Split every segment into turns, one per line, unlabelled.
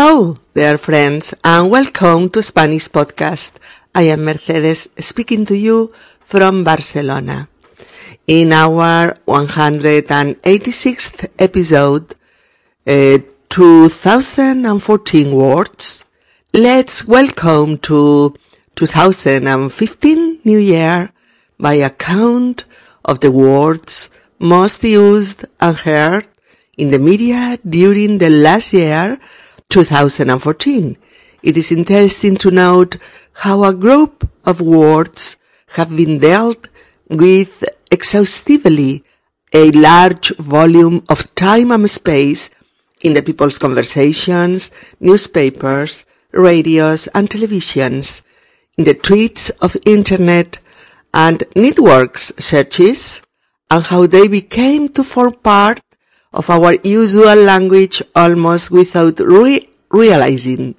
Hello, dear friends, and welcome to Spanish Podcast. I am Mercedes speaking to you from Barcelona. In our 186th episode, uh, 2014 words, let's welcome to 2015 New Year by a count of the words most used and heard in the media during the last year 2014. It is interesting to note how a group of words have been dealt with exhaustively a large volume of time and space in the people's conversations, newspapers, radios and televisions, in the tweets of internet and networks searches, and how they became to form part of our usual language almost without re- realizing.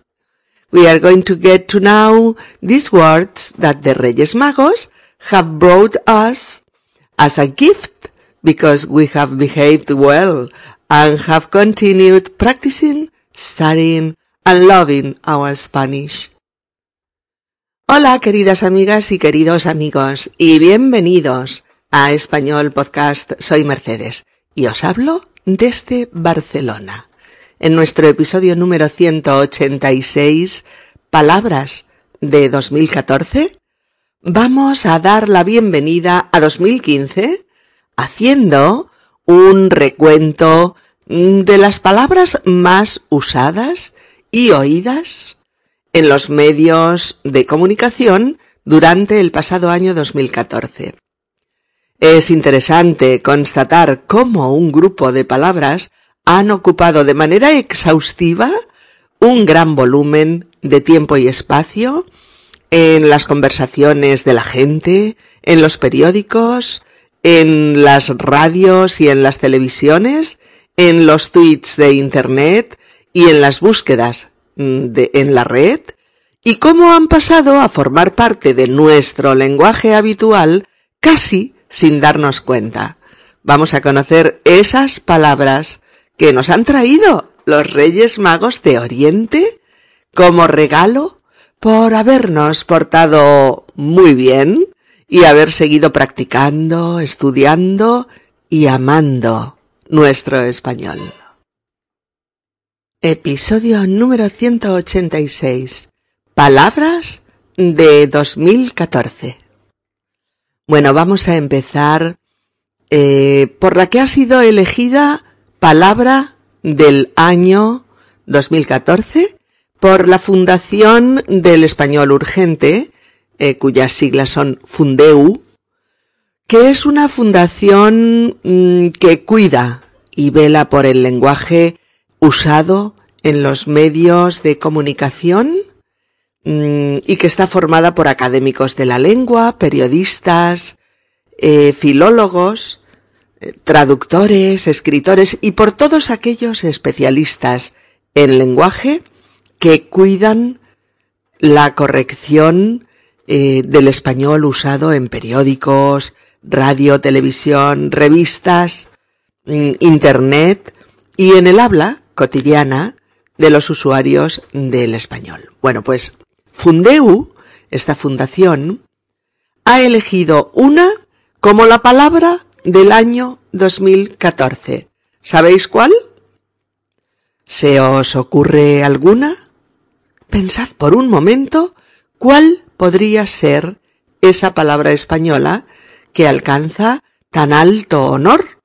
We are going to get to know these words that the Reyes Magos have brought us as a gift because we have behaved well and have continued practicing, studying and loving our Spanish. Hola queridas amigas y queridos amigos y bienvenidos a Español Podcast. Soy Mercedes y os hablo desde Barcelona. En nuestro episodio número 186, Palabras de 2014, vamos a dar la bienvenida a 2015 haciendo un recuento de las palabras más usadas y oídas en los medios de comunicación durante el pasado año 2014. Es interesante constatar cómo un grupo de palabras han ocupado de manera exhaustiva un gran volumen de tiempo y espacio en las conversaciones de la gente, en los periódicos, en las radios y en las televisiones, en los tweets de Internet y en las búsquedas de, en la red, y cómo han pasado a formar parte de nuestro lenguaje habitual casi sin darnos cuenta. Vamos a conocer esas palabras que nos han traído los Reyes Magos de Oriente como regalo por habernos portado muy bien y haber seguido practicando, estudiando y amando nuestro español. Episodio número 186. Palabras de 2014. Bueno, vamos a empezar eh, por la que ha sido elegida palabra del año 2014 por la Fundación del Español Urgente, eh, cuyas siglas son Fundeu, que es una fundación mm, que cuida y vela por el lenguaje usado en los medios de comunicación y que está formada por académicos de la lengua, periodistas, eh, filólogos, eh, traductores, escritores y por todos aquellos especialistas en lenguaje que cuidan la corrección eh, del español usado en periódicos, radio, televisión, revistas, mm, internet y en el habla cotidiana de los usuarios del español. Bueno, pues Fundeu, esta fundación, ha elegido una como la palabra del año 2014. ¿Sabéis cuál? ¿Se os ocurre alguna? Pensad por un momento cuál podría ser esa palabra española que alcanza tan alto honor,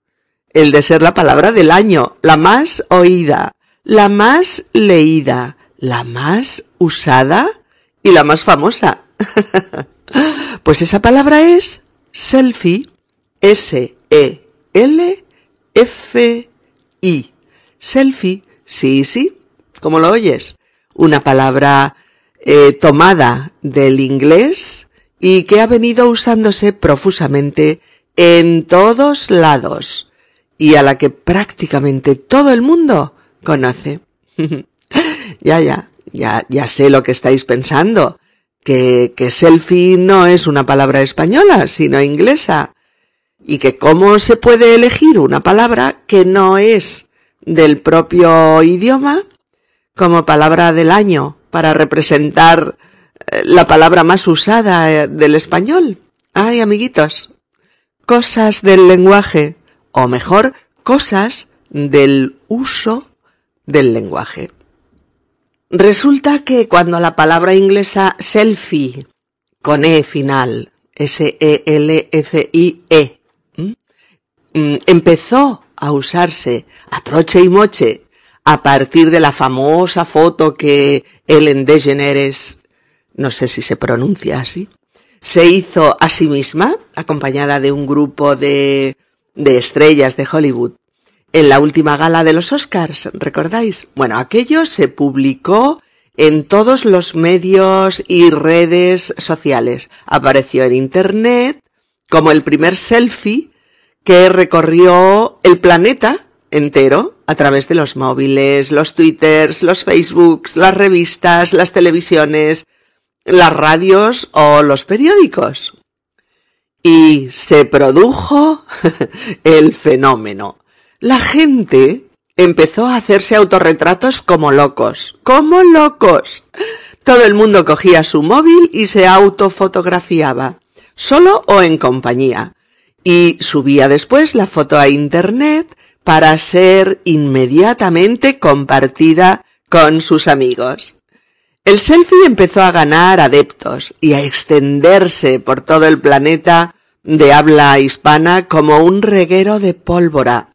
el de ser la palabra del año, la más oída, la más leída, la más usada y la más famosa. pues esa palabra es selfie, S-E-L-F-I. Selfie, sí, sí, como lo oyes. Una palabra eh, tomada del inglés y que ha venido usándose profusamente en todos lados y a la que prácticamente todo el mundo conoce. ya, ya, ya, ya sé lo que estáis pensando, que, que selfie no es una palabra española, sino inglesa, y que cómo se puede elegir una palabra que no es del propio idioma como palabra del año para representar eh, la palabra más usada eh, del español. Ay, amiguitos, cosas del lenguaje, o mejor, cosas del uso del lenguaje. Resulta que cuando la palabra inglesa selfie, con E final, S-E-L-F-I-E, mm, empezó a usarse a troche y moche a partir de la famosa foto que Ellen DeGeneres, no sé si se pronuncia así, se hizo a sí misma, acompañada de un grupo de, de estrellas de Hollywood, en la última gala de los Oscars, ¿recordáis? Bueno, aquello se publicó en todos los medios y redes sociales. Apareció en Internet como el primer selfie que recorrió el planeta entero a través de los móviles, los twitters, los facebooks, las revistas, las televisiones, las radios o los periódicos. Y se produjo el fenómeno la gente empezó a hacerse autorretratos como locos, como locos. Todo el mundo cogía su móvil y se autofotografiaba, solo o en compañía, y subía después la foto a Internet para ser inmediatamente compartida con sus amigos. El selfie empezó a ganar adeptos y a extenderse por todo el planeta de habla hispana como un reguero de pólvora,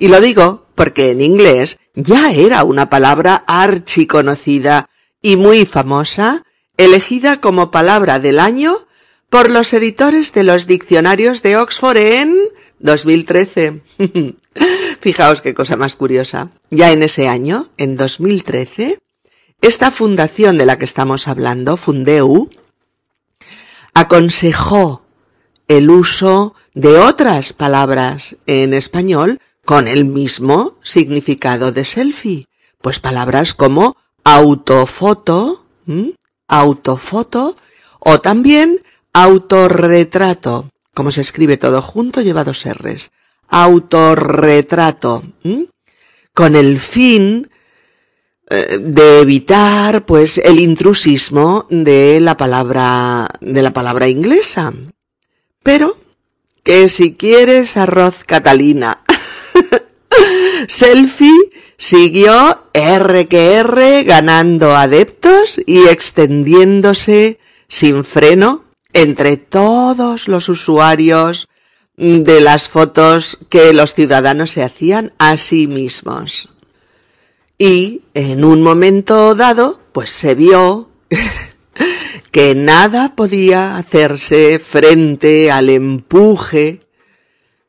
y lo digo porque en inglés ya era una palabra archiconocida y muy famosa, elegida como palabra del año por los editores de los diccionarios de Oxford en 2013. Fijaos qué cosa más curiosa. Ya en ese año, en 2013, esta fundación de la que estamos hablando, Fundeu, aconsejó el uso de otras palabras en español con el mismo significado de selfie. Pues palabras como autofoto, autofoto o también autorretrato, como se escribe todo junto, lleva dos R's. Autorretrato, con el fin eh, de evitar pues el intrusismo de la palabra de la palabra inglesa. Pero que si quieres arroz catalina Selfie siguió R que R ganando adeptos y extendiéndose sin freno entre todos los usuarios de las fotos que los ciudadanos se hacían a sí mismos. Y en un momento dado, pues se vio que nada podía hacerse frente al empuje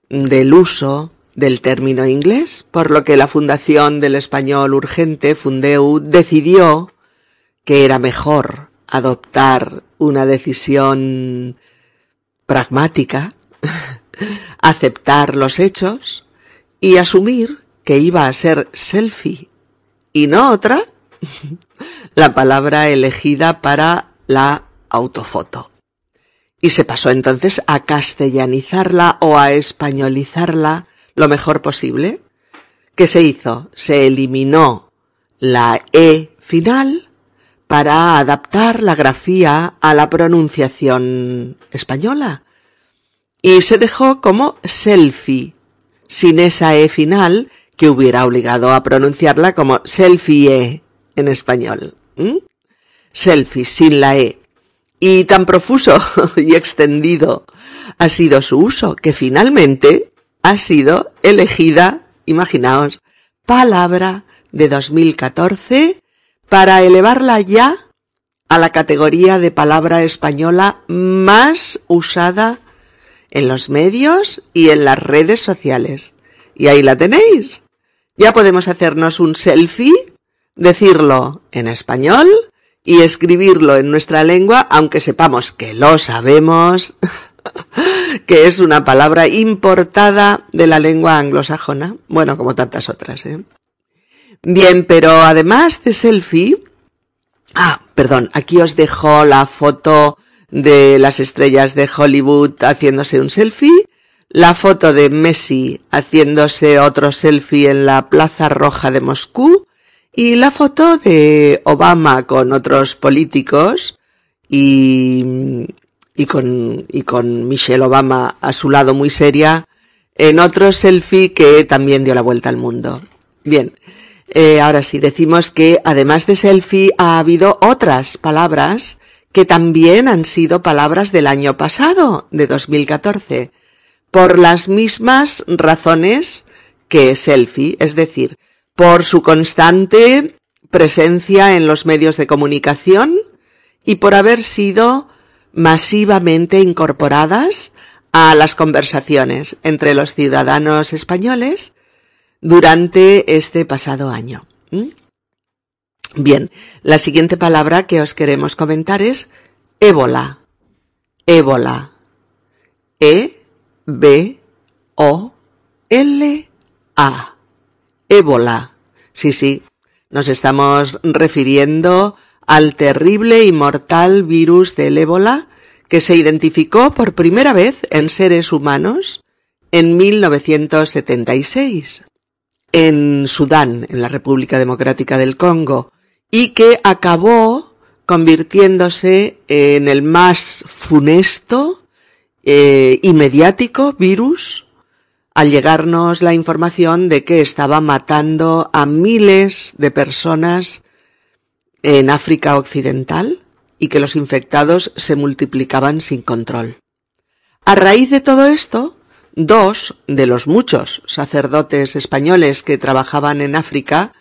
del uso del término inglés, por lo que la Fundación del Español Urgente, Fundeu, decidió que era mejor adoptar una decisión pragmática, aceptar los hechos y asumir que iba a ser selfie y no otra la palabra elegida para la autofoto. Y se pasó entonces a castellanizarla o a españolizarla lo mejor posible. ¿Qué se hizo? Se eliminó la E final para adaptar la grafía a la pronunciación española. Y se dejó como selfie, sin esa E final que hubiera obligado a pronunciarla como selfie en español. Selfie sin la E. Y tan profuso y extendido ha sido su uso que finalmente ha sido elegida, imaginaos, palabra de 2014 para elevarla ya a la categoría de palabra española más usada en los medios y en las redes sociales. Y ahí la tenéis. Ya podemos hacernos un selfie, decirlo en español y escribirlo en nuestra lengua, aunque sepamos que lo sabemos. que es una palabra importada de la lengua anglosajona, bueno, como tantas otras, ¿eh? Bien, pero además de selfie, ah, perdón, aquí os dejo la foto de las estrellas de Hollywood haciéndose un selfie, la foto de Messi haciéndose otro selfie en la Plaza Roja de Moscú y la foto de Obama con otros políticos y, y con, y con Michelle Obama a su lado muy seria en otro selfie que también dio la vuelta al mundo. Bien, eh, ahora sí, decimos que además de selfie ha habido otras palabras que también han sido palabras del año pasado, de 2014, por las mismas razones que selfie, es decir, por su constante presencia en los medios de comunicación y por haber sido masivamente incorporadas a las conversaciones entre los ciudadanos españoles durante este pasado año. Bien, la siguiente palabra que os queremos comentar es ébola. Ébola. E B O L A. Ébola. Sí, sí, nos estamos refiriendo al terrible y mortal virus del ébola que se identificó por primera vez en seres humanos en 1976 en Sudán, en la República Democrática del Congo, y que acabó convirtiéndose en el más funesto eh, y mediático virus al llegarnos la información de que estaba matando a miles de personas en África Occidental y que los infectados se multiplicaban sin control. A raíz de todo esto, dos de los muchos sacerdotes españoles que trabajaban en África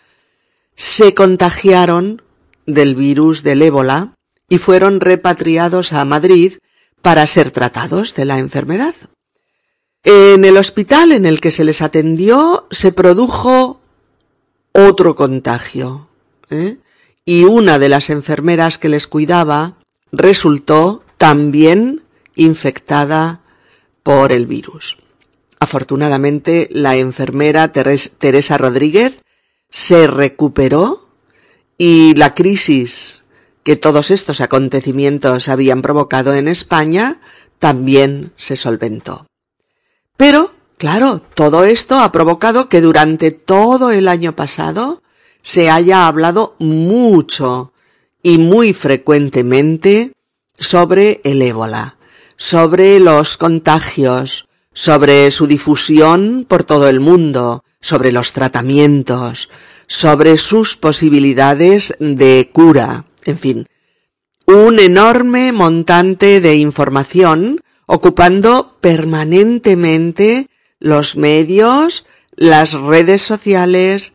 se contagiaron del virus del ébola y fueron repatriados a Madrid para ser tratados de la enfermedad. En el hospital en el que se les atendió se produjo otro contagio ¿eh? Y una de las enfermeras que les cuidaba resultó también infectada por el virus. Afortunadamente, la enfermera Teresa Rodríguez se recuperó y la crisis que todos estos acontecimientos habían provocado en España también se solventó. Pero, claro, todo esto ha provocado que durante todo el año pasado se haya hablado mucho y muy frecuentemente sobre el ébola, sobre los contagios, sobre su difusión por todo el mundo, sobre los tratamientos, sobre sus posibilidades de cura, en fin, un enorme montante de información ocupando permanentemente los medios, las redes sociales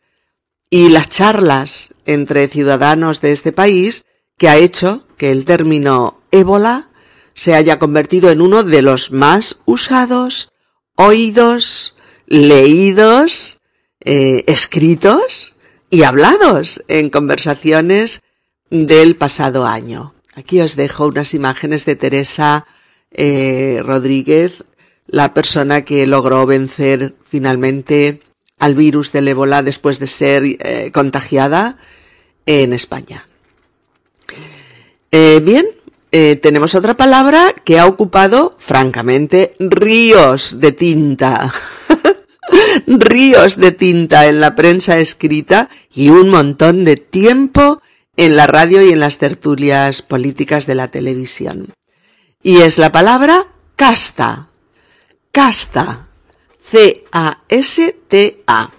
y las charlas entre ciudadanos de este país que ha hecho que el término ébola se haya convertido en uno de los más usados, oídos, leídos, eh, escritos y hablados en conversaciones del pasado año. Aquí os dejo unas imágenes de Teresa eh, Rodríguez, la persona que logró vencer finalmente al virus del ébola después de ser eh, contagiada en España. bien, tenemos otra palabra que ha ocupado, francamente, ríos de tinta. ríos de tinta en la prensa escrita y un montón de tiempo en la radio y en las tertulias políticas de la televisión. Y es la palabra casta. Casta. C-A-S-T-A.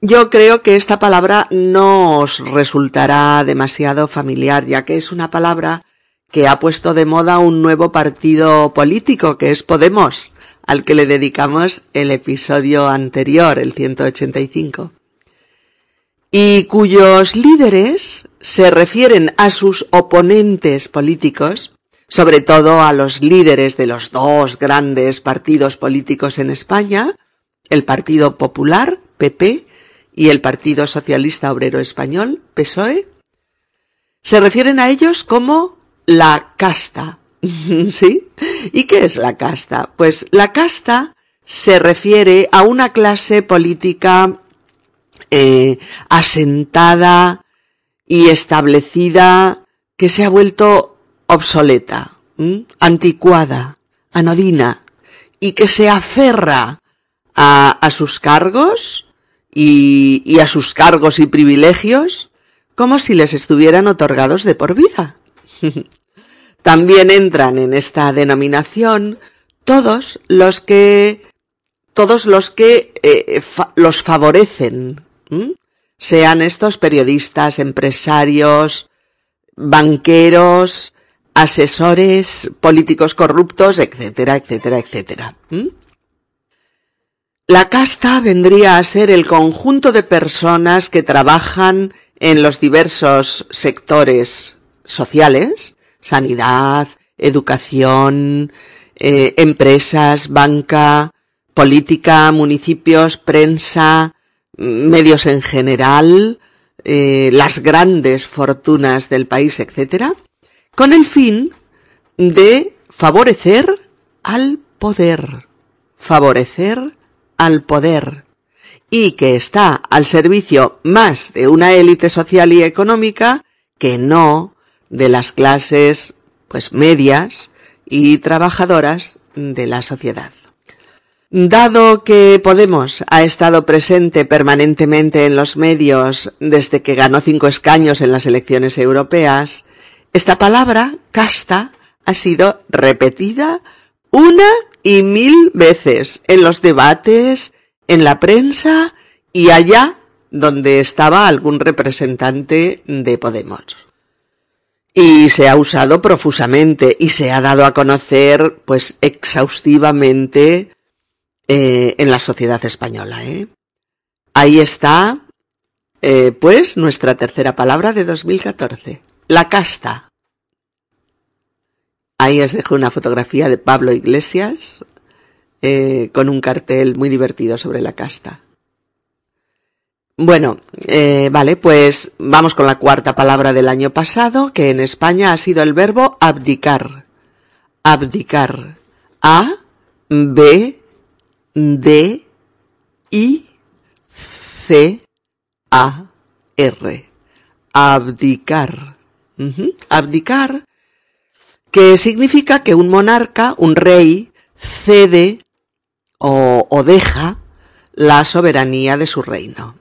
Yo creo que esta palabra no os resultará demasiado familiar, ya que es una palabra que ha puesto de moda un nuevo partido político, que es Podemos, al que le dedicamos el episodio anterior, el 185, y cuyos líderes se refieren a sus oponentes políticos, sobre todo a los líderes de los dos grandes partidos políticos en España, el Partido Popular, PP, y el Partido Socialista Obrero Español, PSOE, se refieren a ellos como la casta, ¿Sí? ¿Y qué es la casta? Pues la casta se refiere a una clase política eh, asentada y establecida que se ha vuelto obsoleta, anticuada, anodina y que se aferra a, a sus cargos y, a sus cargos y privilegios como si les estuvieran otorgados de por vida. También entran en esta denominación todos los que todos los que eh, los favorecen, sean estos periodistas, empresarios, banqueros, asesores, políticos corruptos, etcétera, etcétera, etcétera. La casta vendría a ser el conjunto de personas que trabajan en los diversos sectores sociales, sanidad, educación, eh, empresas, banca, política, municipios, prensa, medios en general, eh, las grandes fortunas del país, etc., con el fin de favorecer al poder, favorecer al poder, y que está al servicio más de una élite social y económica que no de las clases, pues medias y trabajadoras de la sociedad. Dado que Podemos ha estado presente permanentemente en los medios desde que ganó cinco escaños en las elecciones europeas, esta palabra, casta, ha sido repetida una y mil veces en los debates, en la prensa y allá donde estaba algún representante de Podemos. Y se ha usado profusamente y se ha dado a conocer, pues, exhaustivamente eh, en la sociedad española. ¿eh? Ahí está, eh, pues, nuestra tercera palabra de 2014, la casta. Ahí os dejo una fotografía de Pablo Iglesias con un cartel muy divertido sobre la casta. Bueno, vale, pues vamos con la cuarta palabra del año pasado, que en España ha sido el verbo abdicar. Abdicar. A, B, D I C A R. Abdicar. Abdicar, que significa que un monarca, un rey, cede o, deja la soberanía de su reino.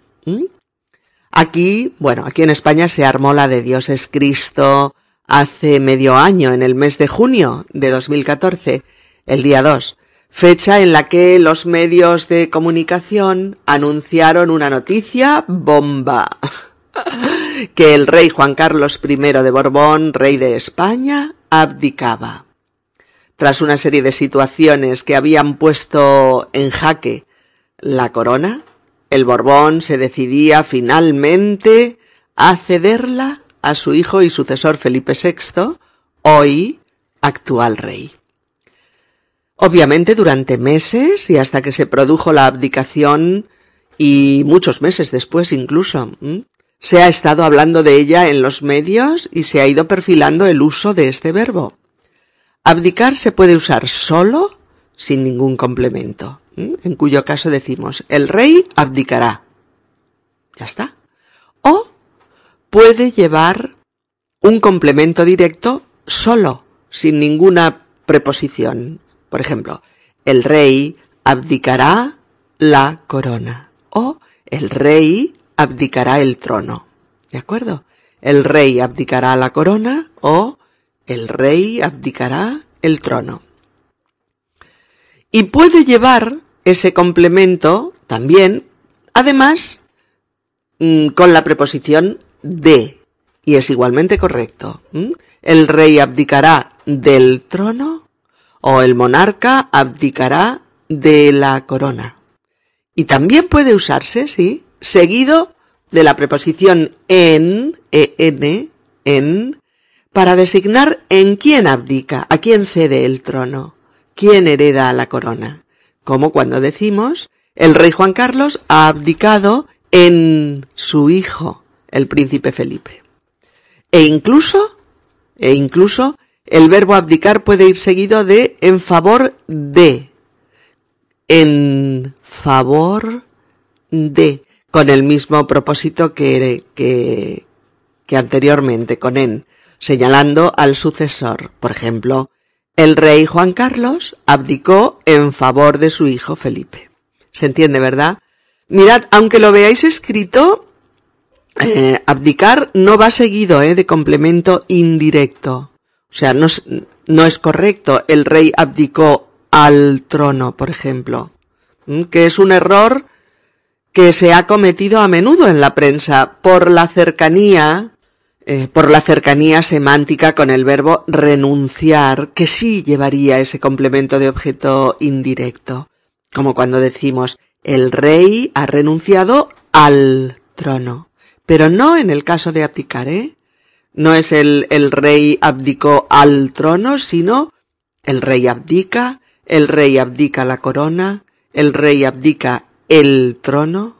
Aquí, bueno, aquí en España se armó la de Dios es Cristo hace medio año, en el mes de junio de 2014, el día 2 fecha en la que los medios de comunicación anunciaron una noticia bomba. que el rey Juan Carlos I de Borbón, rey de España, abdicaba. Tras una serie de situaciones que habían puesto en jaque la corona, el Borbón se decidía finalmente a cederla a su hijo y sucesor Felipe VI, hoy actual rey. Obviamente durante meses y hasta que se produjo la abdicación y muchos meses después incluso. Se ha estado hablando de ella en los medios y se ha ido perfilando el uso de este verbo. Abdicar se puede usar solo sin ningún complemento, en cuyo caso decimos el rey abdicará. Ya está. O puede llevar un complemento directo solo, sin ninguna preposición. Por ejemplo, el rey abdicará la corona o el rey abdicará el trono. ¿De acuerdo? El rey abdicará la corona o el rey abdicará el trono. Y puede llevar ese complemento también, además, mm, con la preposición de, y es igualmente correcto. El rey abdicará del trono o el monarca abdicará de la corona. Y también puede usarse, sí, seguido de la preposición en, en, en, para designar en quién abdica, a quién cede el trono, quién hereda la corona. Como cuando decimos, el rey Juan Carlos ha abdicado en su hijo, el príncipe Felipe. E incluso, e incluso el verbo abdicar puede ir seguido de en favor de. En favor de. Con el mismo propósito que, que, que anteriormente, con en, señalando al sucesor. Por ejemplo, el rey Juan Carlos abdicó en favor de su hijo Felipe. ¿Se entiende, verdad? Mirad, aunque lo veáis escrito, eh, abdicar no va seguido eh, de complemento indirecto. O sea, no, no es correcto. El rey abdicó al trono, por ejemplo. Que es un error que se ha cometido a menudo en la prensa por la cercanía, eh, por la cercanía semántica con el verbo renunciar, que sí llevaría ese complemento de objeto indirecto. Como cuando decimos el rey ha renunciado al trono. Pero no en el caso de abdicar, ¿eh? No es el, el rey abdicó al trono, sino el rey abdica, el rey abdica la corona, el rey abdica el trono,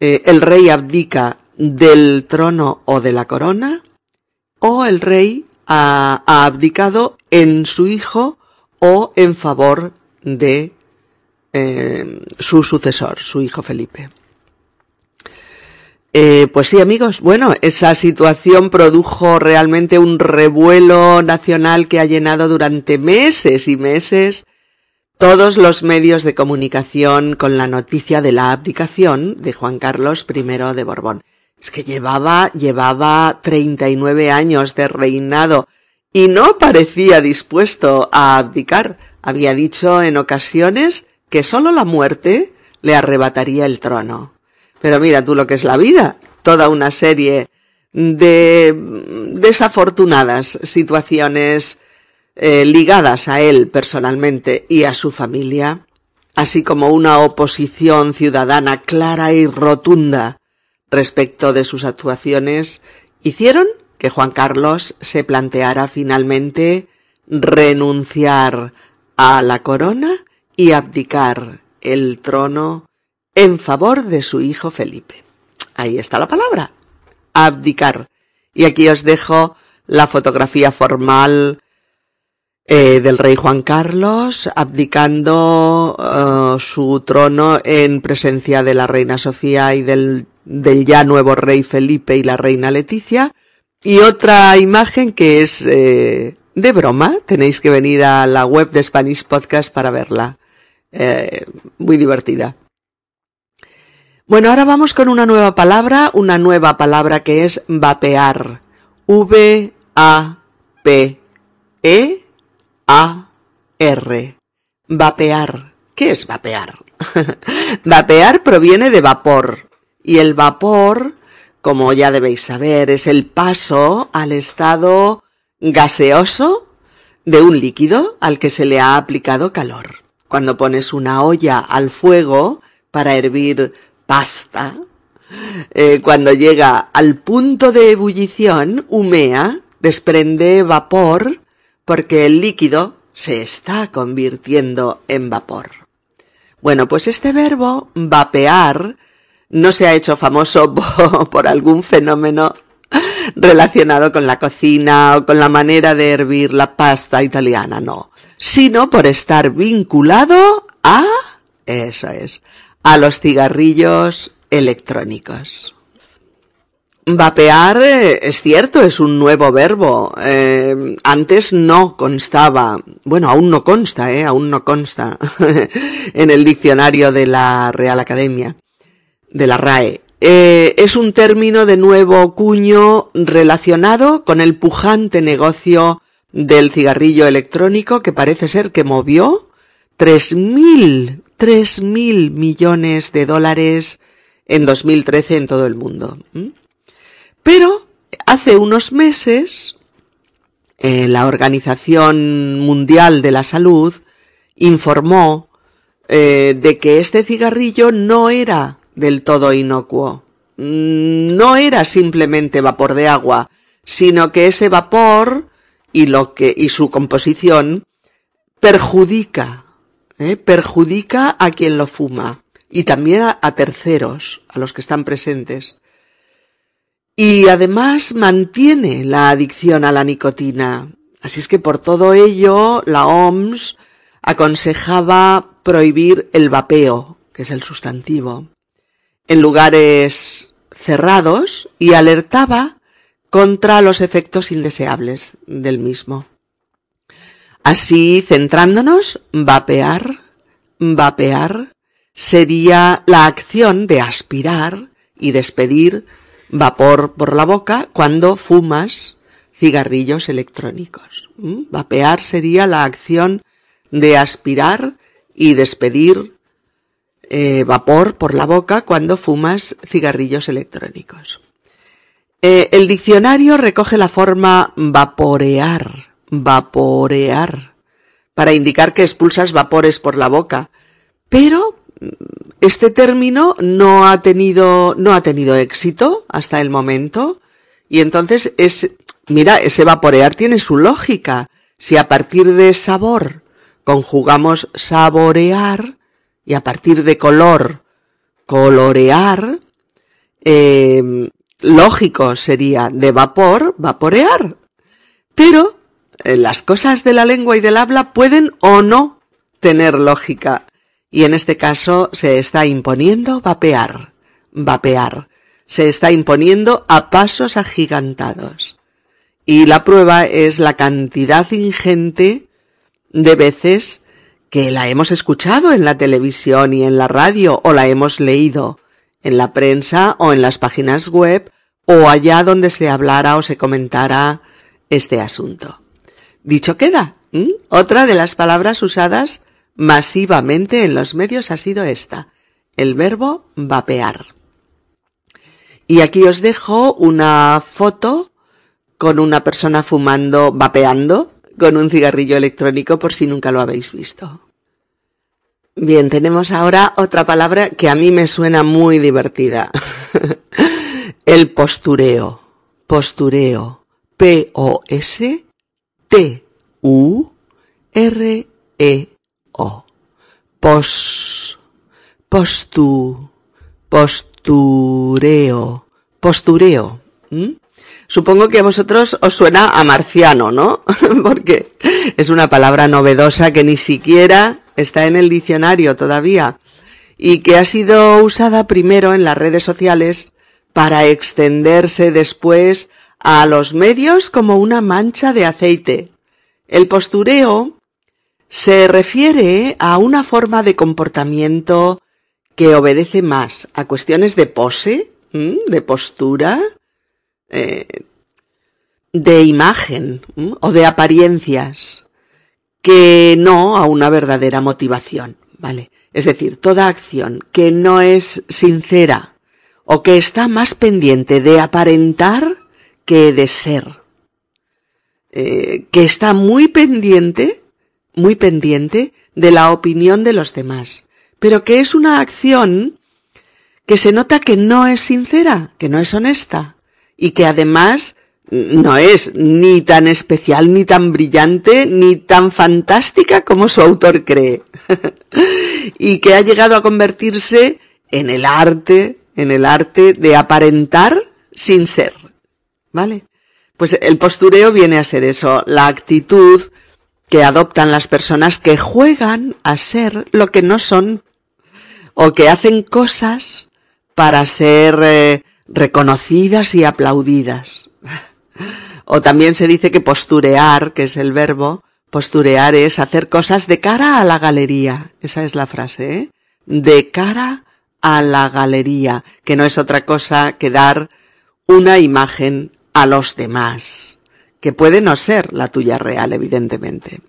eh, el rey abdica del trono o de la corona, o el rey ha, abdicado en su hijo o en favor de eh, su sucesor, su hijo Felipe. Eh, pues sí, amigos, bueno, esa situación produjo realmente un revuelo nacional que ha llenado durante meses y meses todos los medios de comunicación con la noticia de la abdicación de Juan Carlos I de Borbón. Es que llevaba, llevaba 39 años de reinado y no parecía dispuesto a abdicar. Había dicho en ocasiones que sólo la muerte le arrebataría el trono. Pero mira tú lo que es la vida, toda una serie de desafortunadas situaciones eh, ligadas a él personalmente y a su familia, así como una oposición ciudadana clara y rotunda respecto de sus actuaciones, hicieron que Juan Carlos se planteara finalmente renunciar a la corona y abdicar el trono en favor de su hijo Felipe. Ahí está la palabra, abdicar. Y aquí os dejo la fotografía formal eh, del rey Juan Carlos abdicando uh, su trono en presencia de la reina Sofía y del, ya nuevo rey Felipe y la reina Leticia. Y otra imagen que es eh, de broma, tenéis que venir a la web de Spanish Podcast para verla. Eh, muy divertida. Bueno, ahora vamos con una nueva palabra, una nueva palabra que es vapear. V-A-P-E-A-R. Vapear. ¿Qué es vapear? vapear proviene de vapor. Y el vapor, como ya debéis saber, es el paso al estado gaseoso de un líquido al que se le ha aplicado calor. Cuando pones una olla al fuego para hervir pasta, eh, cuando llega al punto de ebullición, humea, desprende vapor, porque el líquido se está convirtiendo en vapor. Bueno, pues este verbo, vapear, no se ha hecho famoso por algún fenómeno relacionado con la cocina o con la manera de hervir la pasta italiana, no, sino por estar vinculado a, eso es, a los cigarrillos electrónicos. Vapear, eh, es cierto, es un nuevo verbo. Eh, antes no constaba, bueno, aún no consta, eh, aún no consta en el diccionario de la Real Academia, de la RAE. Eh, es un término de nuevo cuño relacionado con el pujante negocio del cigarrillo electrónico que parece ser que movió tres mil tres mil millones de dólares en 2013 en todo el mundo. Pero hace unos meses eh, la Organización Mundial de la Salud informó eh, de que este cigarrillo no era del todo inocuo. Mm, no era simplemente vapor de agua, sino que ese vapor y lo que y su composición perjudica ¿eh? perjudica a quien lo fuma y también a, terceros, a los que están presentes. Y además mantiene la adicción a la nicotina. Así es que por todo ello la OMS aconsejaba prohibir el vapeo, que es el sustantivo, en lugares cerrados y alertaba contra los efectos indeseables del mismo. Así, centrándonos, vapear, vapear, sería la acción de aspirar y despedir vapor por la boca cuando fumas cigarrillos electrónicos. Vapear sería la acción de aspirar y despedir eh, vapor por la boca cuando fumas cigarrillos electrónicos. Eh, el diccionario recoge la forma vaporear, vaporear, para indicar que expulsas vapores por la boca, pero este término no ha tenido, no ha tenido éxito hasta el momento, y entonces es, mira, ese vaporear tiene su lógica. Si a partir de sabor conjugamos saborear, y a partir de color, colorear, eh, lógico sería de vapor, vaporear. Pero eh, las cosas de la lengua y del habla pueden o no tener lógica. Y en este caso se está imponiendo vapear, vapear. Se está imponiendo a pasos agigantados. Y la prueba es la cantidad ingente de veces que la hemos escuchado en la televisión y en la radio o la hemos leído en la prensa o en las páginas web o allá donde se hablara o se comentara este asunto. Dicho queda, otra de las palabras usadas masivamente en los medios ha sido esta, el verbo vapear. Y aquí os dejo una foto con una persona fumando, vapeando, con un cigarrillo electrónico por si nunca lo habéis visto. Bien, tenemos ahora otra palabra que a mí me suena muy divertida. El postureo. Postureo. P-O-S-T-U-R-E-O. Pos. Postu. Postureo. Postureo. Supongo que a vosotros os suena a marciano, ¿no? Porque es una palabra novedosa que ni siquiera está en el diccionario todavía y que ha sido usada primero en las redes sociales para extenderse después a los medios como una mancha de aceite. El postureo se refiere a una forma de comportamiento que obedece más a cuestiones de pose, de postura, eh, de imagen o de apariencias, que no a una verdadera motivación, ¿vale? Es decir, toda acción que no es sincera o que está más pendiente de aparentar que de ser, eh, que está muy pendiente, muy pendiente de la opinión de los demás, pero que es una acción que se nota que no es sincera, que no es honesta, y que además no es ni tan especial, ni tan brillante, ni tan fantástica como su autor cree. y que ha llegado a convertirse en el arte, en el arte de aparentar sin ser. ¿Vale? Pues el postureo viene a ser eso, la actitud que adoptan las personas que juegan a ser lo que no son o que hacen cosas para ser eh, reconocidas y aplaudidas. o también se dice que posturear, que es el verbo, posturear es hacer cosas de cara a la galería. Esa es la frase, ¿eh? De cara a la galería, que no es otra cosa que dar una imagen a los demás, que puede no ser la tuya real, evidentemente.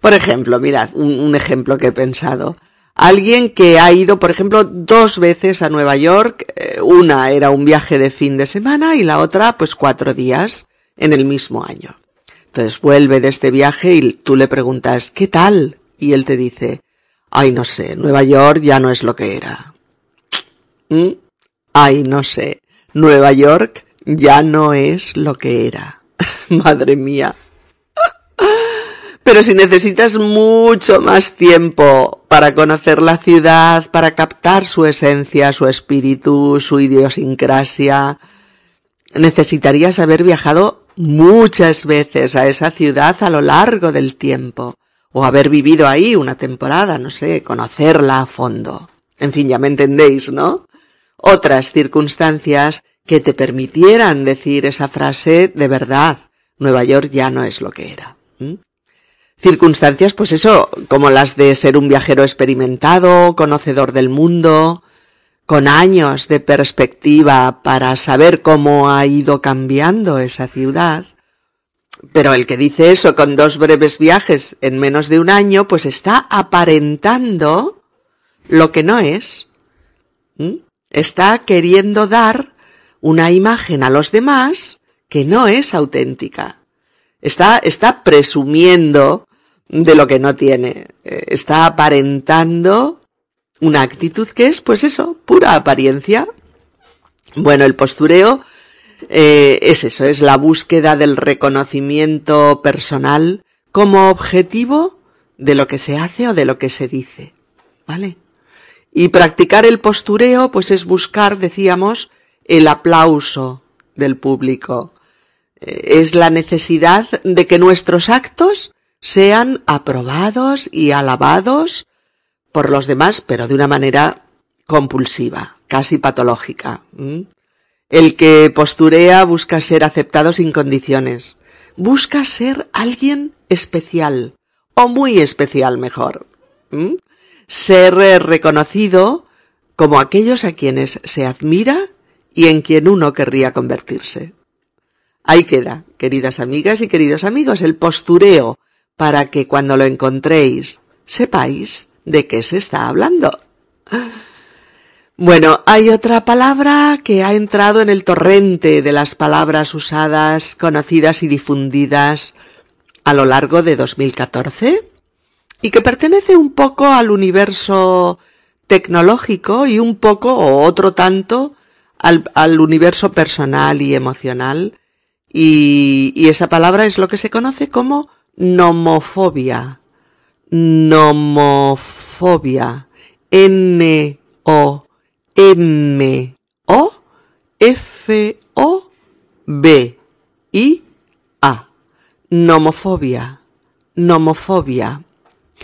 Por ejemplo, mirad, un ejemplo que he pensado alguien que ha ido, por ejemplo, dos veces a Nueva York, eh, una era un viaje de fin de semana y la otra pues cuatro días en el mismo año. Entonces vuelve de este viaje y tú le preguntas, ¿qué tal? Y él te dice, ay, no sé, Nueva York ya no es lo que era. Ay, no sé, Nueva York ya no es lo que era. Madre mía. Pero si necesitas mucho más tiempo para conocer la ciudad, para captar su esencia, su espíritu, su idiosincrasia, necesitarías haber viajado muchas veces a esa ciudad a lo largo del tiempo, o haber vivido ahí una temporada, no sé, conocerla a fondo. En fin, ya me entendéis, ¿no? Otras circunstancias que te permitieran decir esa frase de verdad, Nueva York ya no es lo que era. circunstancias, pues eso, como las de ser un viajero experimentado, conocedor del mundo, con años de perspectiva para saber cómo ha ido cambiando esa ciudad. Pero el que dice eso con dos breves viajes en menos de un año, pues está aparentando lo que no es. Está queriendo dar una imagen a los demás que no es auténtica. Está, está presumiendo de lo que no tiene. Eh, está aparentando una actitud que es, pues eso, pura apariencia. Bueno, el postureo eh, es eso, es la búsqueda del reconocimiento personal como objetivo de lo que se hace o de lo que se dice. ¿Vale? Y practicar el postureo, pues es buscar, decíamos, el aplauso del público. Eh, es la necesidad de que nuestros actos sean aprobados y alabados por los demás, pero de una manera compulsiva, casi patológica. El que posturea busca ser aceptado sin condiciones, busca ser alguien especial, o muy especial mejor. Ser reconocido como aquellos a quienes se admira y en quien uno querría convertirse. Ahí queda, queridas amigas y queridos amigos, el postureo para que cuando lo encontréis sepáis de qué se está hablando. Bueno, hay otra palabra que ha entrado en el torrente de las palabras usadas, conocidas y difundidas a lo largo de 2014 y que pertenece un poco al universo tecnológico y un poco o otro tanto al, universo personal y emocional y, y esa palabra es lo que se conoce como nomofobia. Nomofobia. N-O-M-O-F-O-B-I-A. Nomofobia. Nomofobia.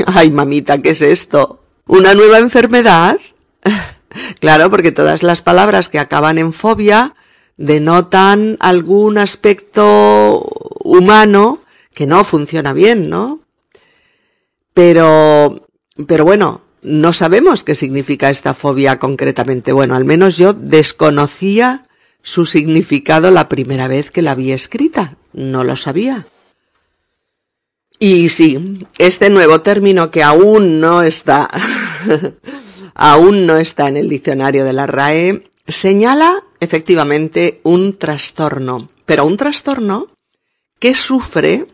Ay, mamita, ¿qué es esto? ¿Una nueva enfermedad? claro, porque todas las palabras que acaban en fobia denotan algún aspecto humano que no funciona bien, ¿no? Pero, pero bueno, no sabemos qué significa esta fobia concretamente. Bueno, al menos yo desconocía su significado la primera vez que la vi escrita. No lo sabía. Y sí, este nuevo término que aún no está, aún no está en el diccionario de la RAE, señala efectivamente un trastorno, pero un trastorno que sufre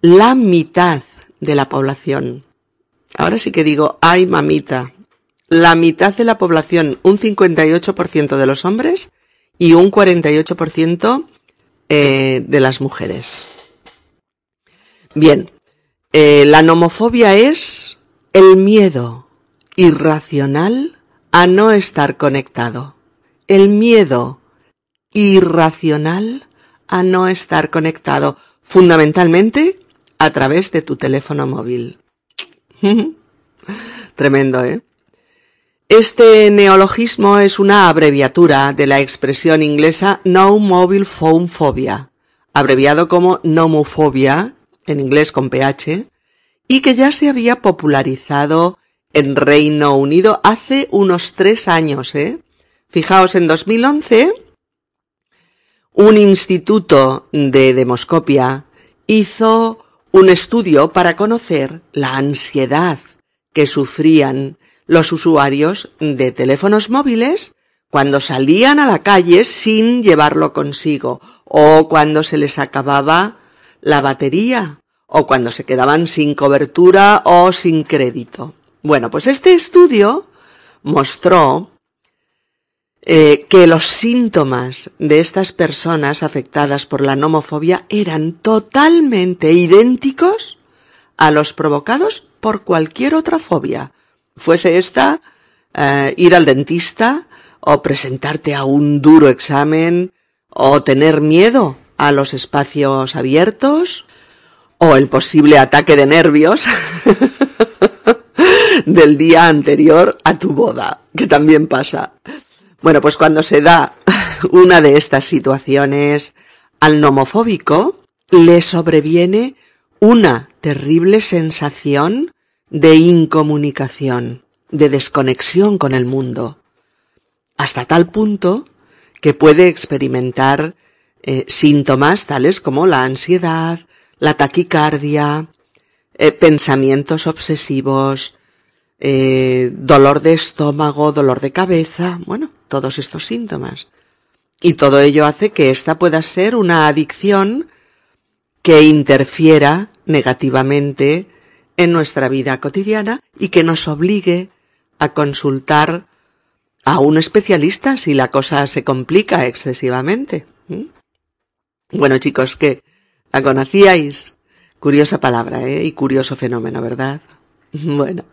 la mitad de la población. Ahora sí que digo, ay mamita, la mitad de la población, un 58% de los hombres y un 48% eh, de las mujeres. Bien, eh, la nomofobia es el miedo irracional a no estar conectado. El miedo irracional a no estar conectado. Fundamentalmente a través de tu teléfono móvil. Tremendo, ¿eh? Este neologismo es una abreviatura de la expresión inglesa No Mobile Phone Phobia, abreviado como nomofobia, en inglés con PH, y que ya se había popularizado en Reino Unido hace unos tres años, ¿eh? Fijaos, en 2011, un instituto de demoscopia hizo un estudio para conocer la ansiedad que sufrían los usuarios de teléfonos móviles cuando salían a la calle sin llevarlo consigo, o cuando se les acababa la batería, o cuando se quedaban sin cobertura o sin crédito. Bueno, pues este estudio mostró eh, que los síntomas de estas personas afectadas por la nomofobia eran totalmente idénticos a los provocados por cualquier otra fobia, fuese esta eh, ir al dentista o presentarte a un duro examen o tener miedo a los espacios abiertos o el posible ataque de nervios del día anterior a tu boda, que también pasa. Bueno, pues cuando se da una de estas situaciones al nomofóbico, le sobreviene una terrible sensación de incomunicación, de desconexión con el mundo, hasta tal punto que puede experimentar eh, síntomas tales como la ansiedad, la taquicardia, eh, pensamientos obsesivos, eh, dolor de estómago, dolor de cabeza, bueno, todos estos síntomas. Y todo ello hace que esta pueda ser una adicción que interfiera negativamente en nuestra vida cotidiana y que nos obligue a consultar a un especialista si la cosa se complica excesivamente. Bueno chicos, ¿qué? ¿La conocíais? Curiosa palabra, ¿eh? Y curioso fenómeno, ¿verdad? Bueno.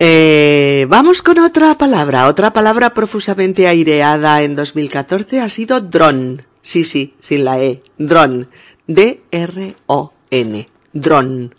Eh, vamos con otra palabra. Otra palabra profusamente aireada en 2014 ha sido dron. Sí, sí, sin la E. Dron. D-R-O-N. Dron.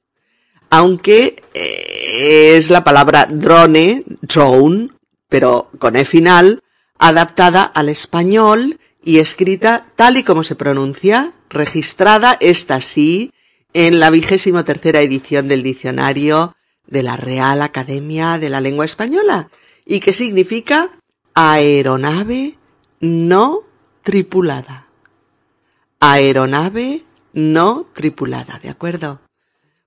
Aunque eh, es la palabra drone, drone, pero con E final, adaptada al español y escrita tal y como se pronuncia, registrada, esta sí, en la vigésimo tercera edición del diccionario de la Real Academia de la Lengua Española y que significa aeronave no tripulada. Aeronave no tripulada, ¿de acuerdo?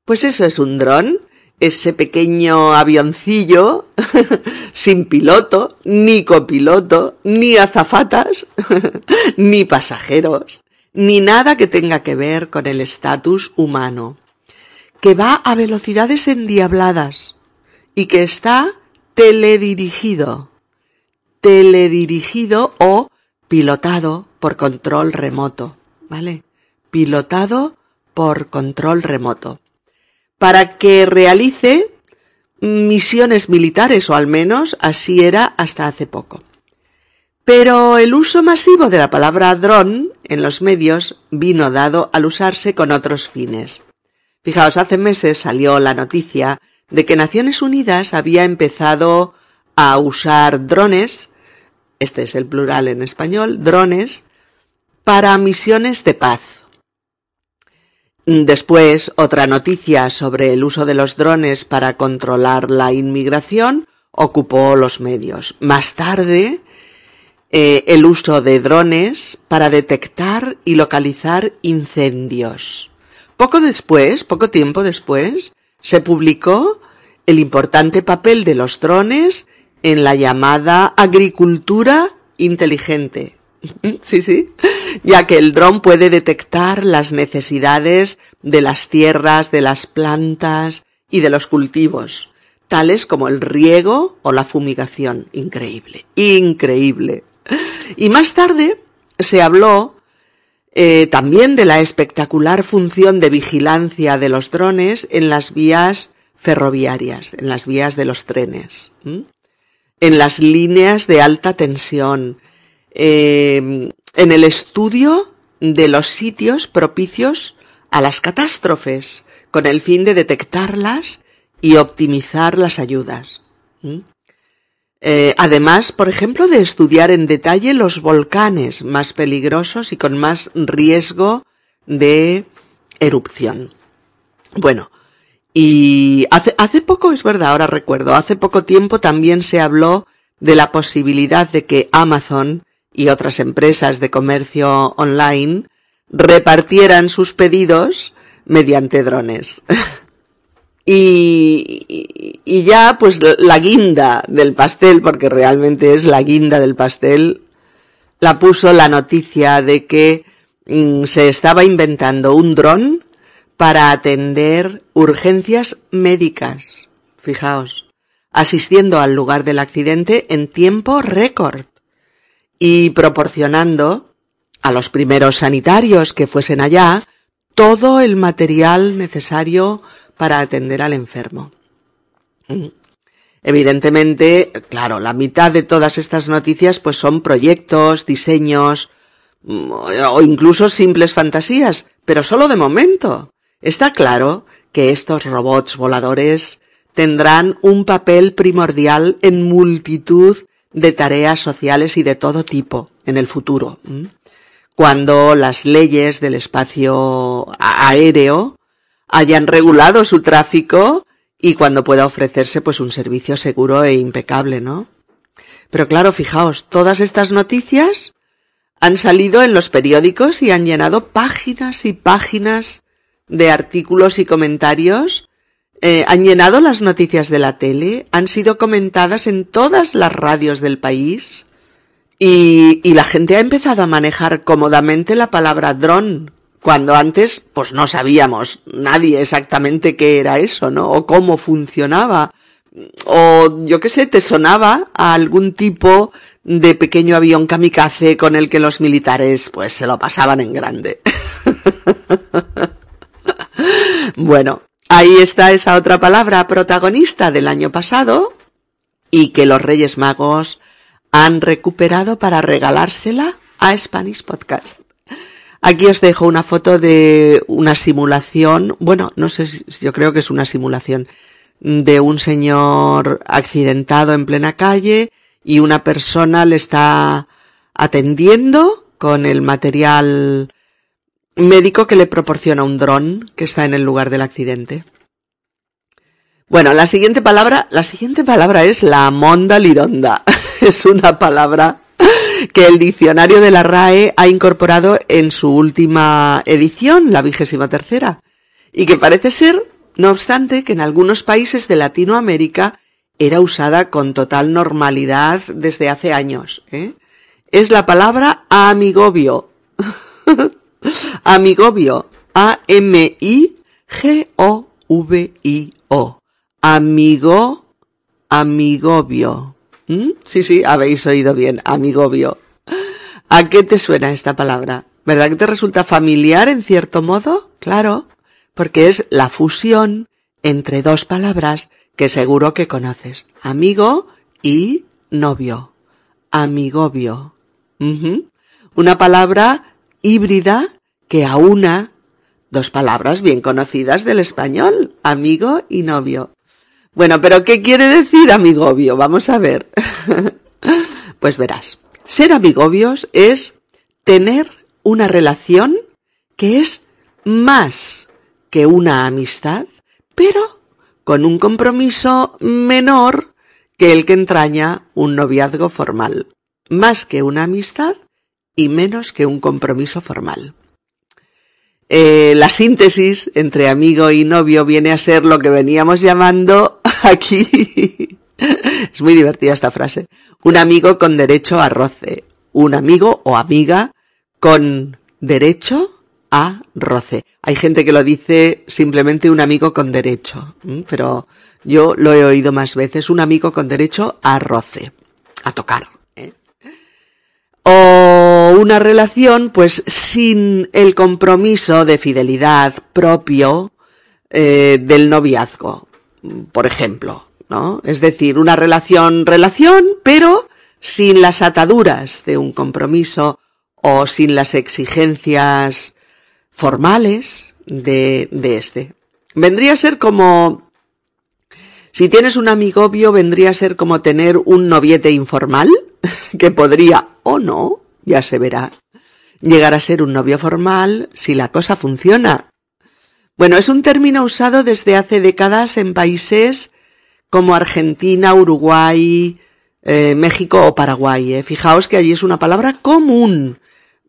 Pues eso es un dron, ese pequeño avioncillo sin piloto, ni copiloto, ni azafatas, ni pasajeros, ni nada que tenga que ver con el estatus humano que va a velocidades endiabladas y que está teledirigido, teledirigido o pilotado por control remoto, ¿vale? Pilotado por control remoto. Para que realice misiones militares, o al menos así era hasta hace poco. Pero el uso masivo de la palabra dron en los medios vino dado al usarse con otros fines. Fijaos, hace meses salió la noticia de que Naciones Unidas había empezado a usar drones, este es el plural en español, drones, para misiones de paz. Después, otra noticia sobre el uso de los drones para controlar la inmigración ocupó los medios. Más tarde, eh, el uso de drones para detectar y localizar incendios. Poco después, poco tiempo después, se publicó el importante papel de los drones en la llamada agricultura inteligente. Sí, sí, ya que el dron puede detectar las necesidades de las tierras, de las plantas y de los cultivos, tales como el riego o la fumigación. Increíble, increíble. Y más tarde se habló eh, también de la espectacular función de vigilancia de los drones en las vías ferroviarias, en las vías de los trenes, en las líneas de alta tensión, em, en el estudio de los sitios propicios a las catástrofes, con el fin de detectarlas y optimizar las ayudas. Eh, además, por ejemplo, de estudiar en detalle los volcanes más peligrosos y con más riesgo de erupción. Bueno, y hace, hace poco, es verdad, ahora recuerdo, hace poco tiempo también se habló de la posibilidad de que Amazon y otras empresas de comercio online repartieran sus pedidos mediante drones. Y, y, ya, pues la guinda del pastel, porque realmente es la guinda del pastel, la puso la noticia de que mm, se estaba inventando un dron para atender urgencias médicas. Fijaos, asistiendo al lugar del accidente en tiempo récord y proporcionando a los primeros sanitarios que fuesen allá todo el material necesario para atender al enfermo. Mm. Evidentemente, claro, la mitad de todas estas noticias pues son proyectos, diseños mm, o incluso simples fantasías, pero solo de momento. Está claro que estos robots voladores tendrán un papel primordial en multitud de tareas sociales y de todo tipo en el futuro. cuando las leyes del espacio aéreo hayan regulado su tráfico y cuando pueda ofrecerse pues un servicio seguro e impecable, ¿no? Pero claro, fijaos, todas estas noticias han salido en los periódicos y han llenado páginas y páginas de artículos y comentarios, eh, han llenado las noticias de la tele, han sido comentadas en todas las radios del país y, y la gente ha empezado a manejar cómodamente la palabra dron, cuando antes pues no sabíamos nadie exactamente qué era eso, ¿no? O cómo funcionaba. O yo qué sé, te sonaba a algún tipo de pequeño avión kamikaze con el que los militares pues se lo pasaban en grande. bueno, ahí está esa otra palabra protagonista del año pasado y que los Reyes Magos han recuperado para regalársela a Spanish Podcast. Aquí os dejo una foto de una simulación, bueno, no sé si yo creo que es una simulación de un señor accidentado en plena calle y una persona le está atendiendo con el material médico que le proporciona un dron que está en el lugar del accidente. Bueno, la siguiente palabra, la siguiente palabra es la monda lironda. es una palabra que el diccionario de la RAE ha incorporado en su última edición, la vigésima tercera, y que parece ser, no obstante, que en algunos países de Latinoamérica era usada con total normalidad desde hace años. ¿eh? Es la palabra amigobio. amigobio. A-M-I-G-O-V-I-O. Amigo, amigobio. ¿Mm? Sí, sí, habéis oído bien, amigobio. ¿A qué te suena esta palabra? ¿Verdad que te resulta familiar en cierto modo? Claro, porque es la fusión entre dos palabras que seguro que conoces. Amigo y novio. Amigobio. Una palabra híbrida que aúna dos palabras bien conocidas del español, amigo y novio. Bueno, pero ¿qué quiere decir amigobio? Vamos a ver. pues verás, ser amigobios es tener una relación que es más que una amistad, pero con un compromiso menor que el que entraña un noviazgo formal, más que una amistad y menos que un compromiso formal. Eh, la síntesis entre amigo y novio viene a ser lo que veníamos llamando aquí. es muy divertida esta frase. Un amigo con derecho a roce. Un amigo o amiga con derecho a roce. Hay gente que lo dice simplemente un amigo con derecho, pero yo lo he oído más veces, un amigo con derecho a roce, a tocar. ¿eh? O una relación, pues, sin el compromiso de fidelidad propio eh, del noviazgo, por ejemplo, ¿no? Es decir, una relación, relación, pero sin las ataduras de un compromiso o sin las exigencias formales de, de este. Vendría a ser como, si tienes un amigobio, vendría a ser como tener un noviete informal, que podría o no, ya se verá, llegar a ser un novio formal si la cosa funciona. Bueno, es un término usado desde hace décadas en países como Argentina, Uruguay, eh, México o Paraguay. ¿eh? Fijaos que allí es una palabra común.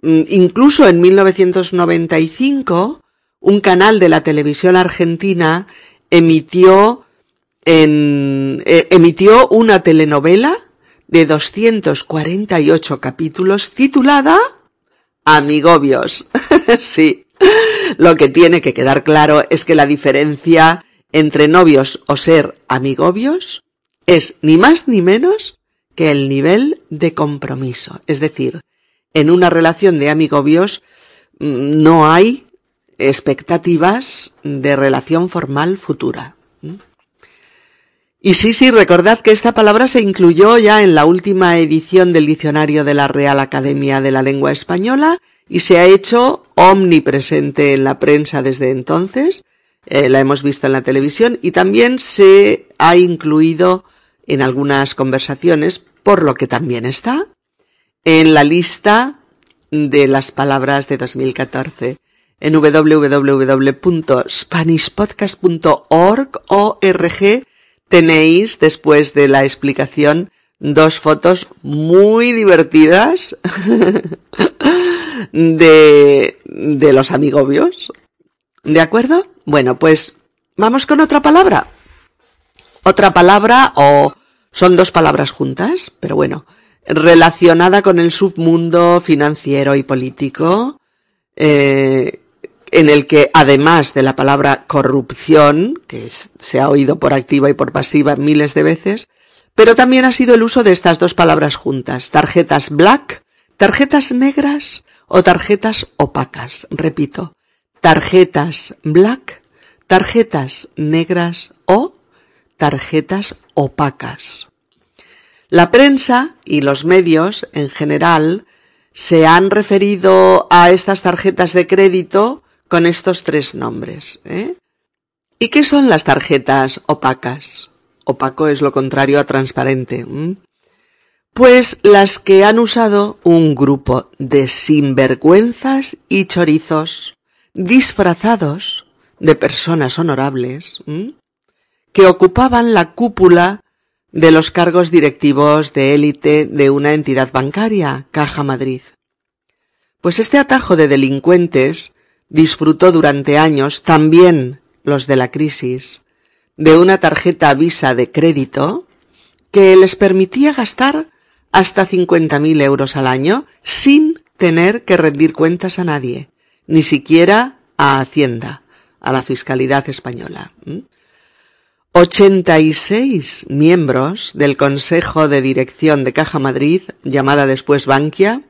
Mm, incluso en 1995, un canal de la televisión argentina emitió en, eh, emitió una telenovela de 248 capítulos titulada Amigobios. sí. Lo que tiene que quedar claro es que la diferencia entre novios o ser amigobios es ni más ni menos que el nivel de compromiso. Es decir, en una relación de amigobios mm, no hay expectativas de relación formal futura. Y sí, sí, recordad que esta palabra se incluyó ya en la última edición del diccionario de la Real Academia de la Lengua Española y se ha hecho omnipresente en la prensa desde entonces, eh, la hemos visto en la televisión y también se ha incluido en algunas conversaciones, por lo que también está en la lista de las palabras de 2014 en www.spanishpodcast.org tenéis, después de la explicación, dos fotos muy divertidas de, de los amigobios. ¿De acuerdo? Bueno, pues vamos con otra palabra. Otra palabra o son dos palabras juntas, pero bueno, relacionada con el submundo financiero y político, eh, en el que además de la palabra corrupción, que se ha oído por activa y por pasiva miles de veces, pero también ha sido el uso de estas dos palabras juntas, tarjetas black, tarjetas negras o tarjetas opacas. Repito, tarjetas black, tarjetas negras o tarjetas opacas. La prensa y los medios en general se han referido a estas tarjetas de crédito con estos tres nombres. ¿eh? ¿Y qué son las tarjetas opacas? Opaco es lo contrario a transparente. Pues las que han usado un grupo de sinvergüenzas y chorizos disfrazados de personas honorables que ocupaban la cúpula de los cargos directivos de élite de una entidad bancaria, Caja Madrid. Pues este atajo de delincuentes disfrutó durante años también los de la crisis de una tarjeta Visa de crédito que les permitía gastar hasta 50.000 euros al año sin tener que rendir cuentas a nadie, ni siquiera a Hacienda, a la Fiscalidad Española. 86 miembros del Consejo de Dirección de Caja Madrid, llamada después Bankia,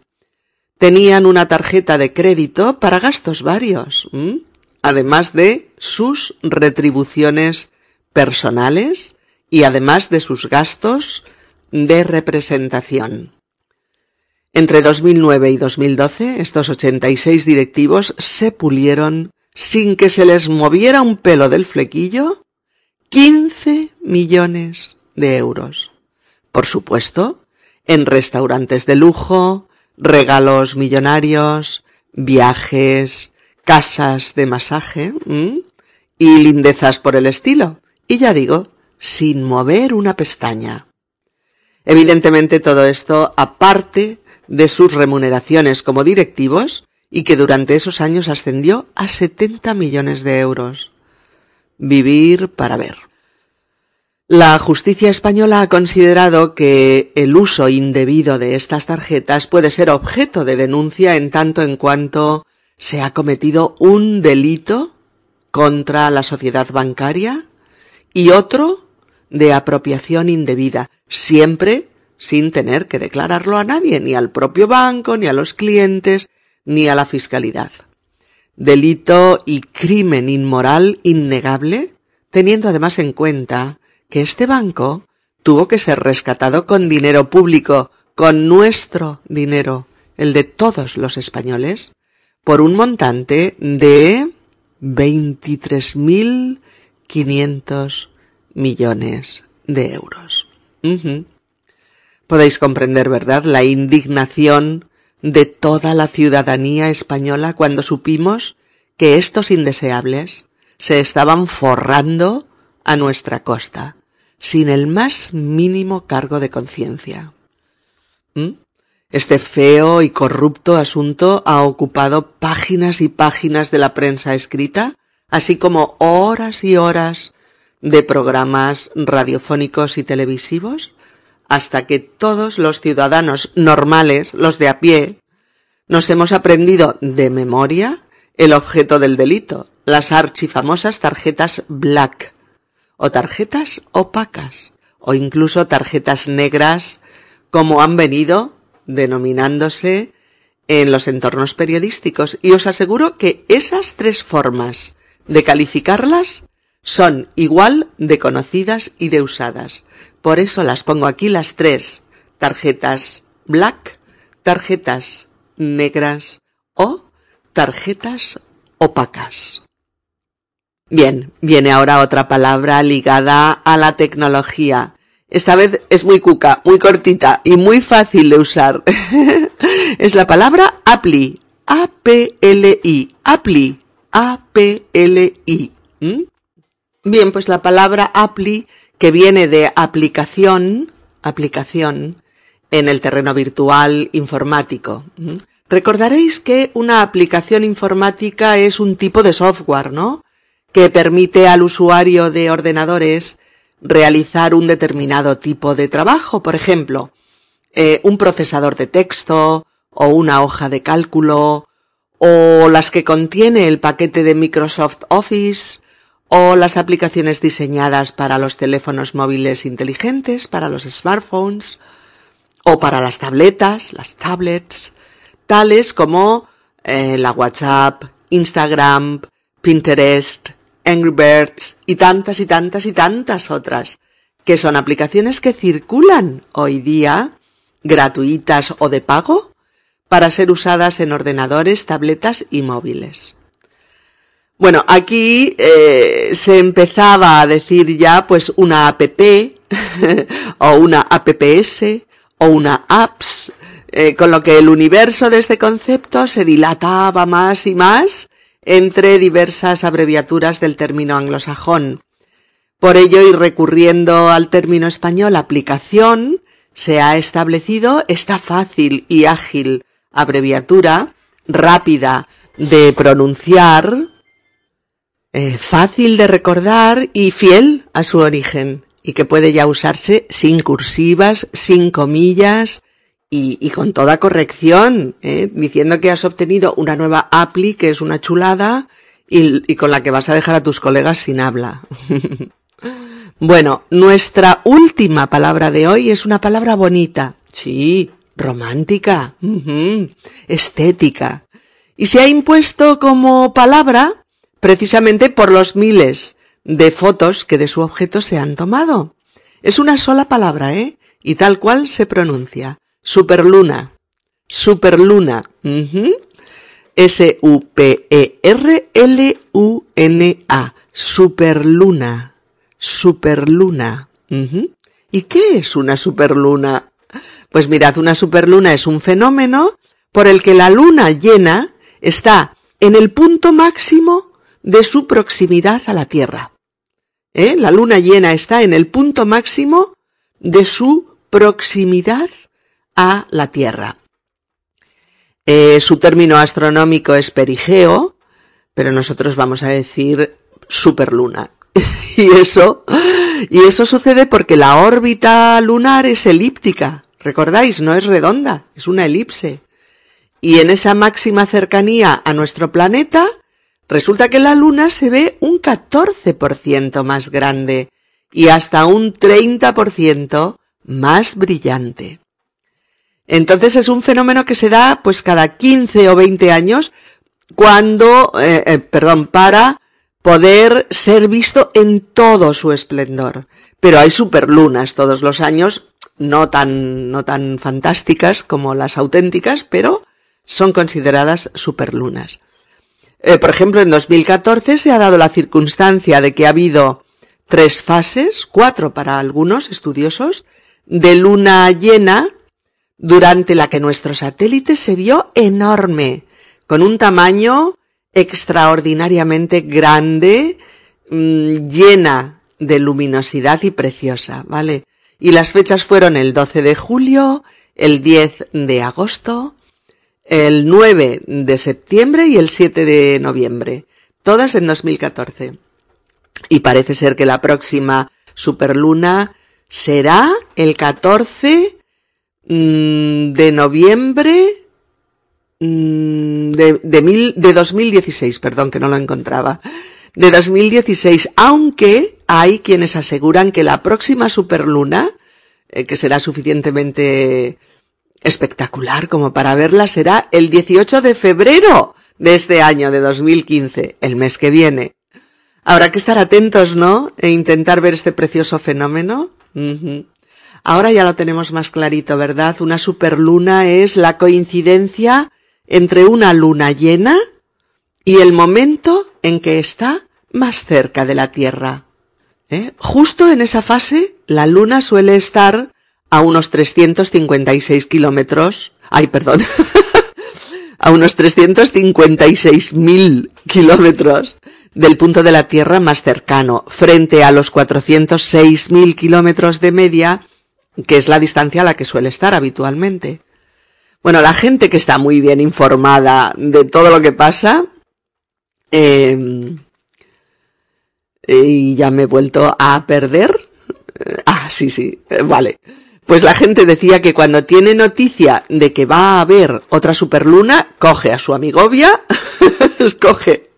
tenían una tarjeta de crédito para gastos varios, además de sus retribuciones personales y además de sus gastos de representación. Entre 2009 y 2012, estos 86 directivos se pulieron sin que se les moviera un pelo del flequillo 15 millones de euros. Por supuesto, en restaurantes de lujo, regalos millonarios, viajes, casas de masaje y lindezas por el estilo. Y ya digo, sin mover una pestaña. Evidentemente todo esto aparte de sus remuneraciones como directivos y que durante esos años ascendió a 70 millones de euros. Vivir para ver. La justicia española ha considerado que el uso indebido de estas tarjetas puede ser objeto de denuncia en tanto en cuanto se ha cometido un delito contra la sociedad bancaria y otro de apropiación indebida, siempre sin tener que declararlo a nadie, ni al propio banco, ni a los clientes, ni a la fiscalidad. Delito y crimen inmoral innegable, teniendo además en cuenta que este banco tuvo que ser rescatado con dinero público, con nuestro dinero, el de todos los españoles, por un montante de 23.500 millones de euros. Podéis comprender, ¿verdad?, la indignación de toda la ciudadanía española cuando supimos que estos indeseables se estaban forrando a nuestra costa, sin el más mínimo cargo de conciencia. ¿Mm? Este feo y corrupto asunto ha ocupado páginas y páginas de la prensa escrita, así como horas y horas de programas radiofónicos y televisivos, hasta que todos los ciudadanos normales, los de a pie, nos hemos aprendido de memoria el objeto del delito, las archifamosas tarjetas black, o tarjetas opacas, o incluso tarjetas negras, como han venido denominándose en los entornos periodísticos. Y os aseguro que esas tres formas de calificarlas son igual de conocidas y de usadas. Por eso las pongo aquí las tres. Tarjetas black, tarjetas negras o tarjetas opacas. Bien, viene ahora otra palabra ligada a la tecnología. Esta vez es muy cuca, muy cortita y muy fácil de usar. es la palabra. A-P-L-I. Apply. A-P-L-I. ¿Mm? Bien, pues la palabra Apply, que viene de aplicación, aplicación, en el terreno virtual informático. Recordaréis que una aplicación informática es un tipo de software, ¿no? Que permite al usuario de ordenadores realizar un determinado tipo de trabajo, por ejemplo, eh, un procesador de texto o una hoja de cálculo o las que contiene el paquete de Microsoft Office o las aplicaciones diseñadas para los teléfonos móviles inteligentes, para los smartphones o para las tabletas, las tablets, tales como eh, la WhatsApp, Instagram, Pinterest, Angry Birds y tantas y tantas y tantas otras, que son aplicaciones que circulan hoy día, gratuitas o de pago, para ser usadas en ordenadores, tabletas y móviles. Bueno, aquí eh, se empezaba a decir ya pues una app o una apps o una apps, eh, con lo que el universo de este concepto se dilataba más y más entre diversas abreviaturas del término anglosajón. Por ello, y recurriendo al término español aplicación, se ha establecido esta fácil y ágil abreviatura, rápida de pronunciar, eh, fácil de recordar y fiel a su origen, y que puede ya usarse sin cursivas, sin comillas, y, con toda corrección, ¿eh? diciendo que has obtenido una nueva APLI que es una chulada y, y con la que vas a dejar a tus colegas sin habla. bueno, nuestra última palabra de hoy es una palabra bonita. Sí, romántica, estética. Y se ha impuesto como palabra precisamente por los miles de fotos que de su objeto se han tomado. Es una sola palabra, ¿eh? Y tal cual se pronuncia. Superluna. Superluna. S-U-P-E-R-L-U-N-A. Superluna. Superluna. ¿Y qué es una superluna? Pues mirad, una superluna es un fenómeno por el que la luna llena está en el punto máximo de su proximidad a la Tierra. ¿Eh? La luna llena está en el punto máximo de su proximidad a la Tierra. Eh, su término astronómico es perigeo, pero nosotros vamos a decir superluna. y eso, y eso sucede porque la órbita lunar es elíptica. Recordáis, no es redonda, es una elipse. Y en esa máxima cercanía a nuestro planeta, resulta que la luna se ve un 14% más grande y hasta un 30% más brillante. Entonces es un fenómeno que se da pues cada 15 o 20 años cuando, eh, eh, perdón, para poder ser visto en todo su esplendor. Pero hay superlunas todos los años, no tan, no tan fantásticas como las auténticas, pero son consideradas superlunas. Eh, por ejemplo, en 2014 se ha dado la circunstancia de que ha habido tres fases, cuatro para algunos estudiosos, de luna llena durante la que nuestro satélite se vio enorme, con un tamaño extraordinariamente grande, mm, llena de luminosidad y preciosa, ¿vale? Y las fechas fueron el 12 de julio, el 10 de agosto, el 9 de septiembre y el 7 de noviembre, todas en 2014. Y parece ser que la próxima superluna será el 14 Mm, de noviembre mm, de, de, mil, de 2016, perdón, que no lo encontraba, de 2016, aunque hay quienes aseguran que la próxima superluna, eh, que será suficientemente espectacular como para verla, será el 18 de febrero de este año, de 2015, el mes que viene. Habrá que estar atentos, ¿no? E intentar ver este precioso fenómeno. Ahora ya lo tenemos más clarito, ¿verdad? Una superluna es la coincidencia entre una luna llena y el momento en que está más cerca de la Tierra. ¿eh? Justo en esa fase, la Luna suele estar a unos 356 kilómetros, ay, perdón, a unos 356.000 kilómetros del punto de la Tierra más cercano, frente a los 406.000 kilómetros de media, que es la distancia a la que suele estar habitualmente. Bueno, la gente que está muy bien informada de todo lo que pasa, eh, y ya me he vuelto a perder. Ah, sí, sí, vale. Pues la gente decía que cuando tiene noticia de que va a haber otra superluna, coge a su amigovia, escoge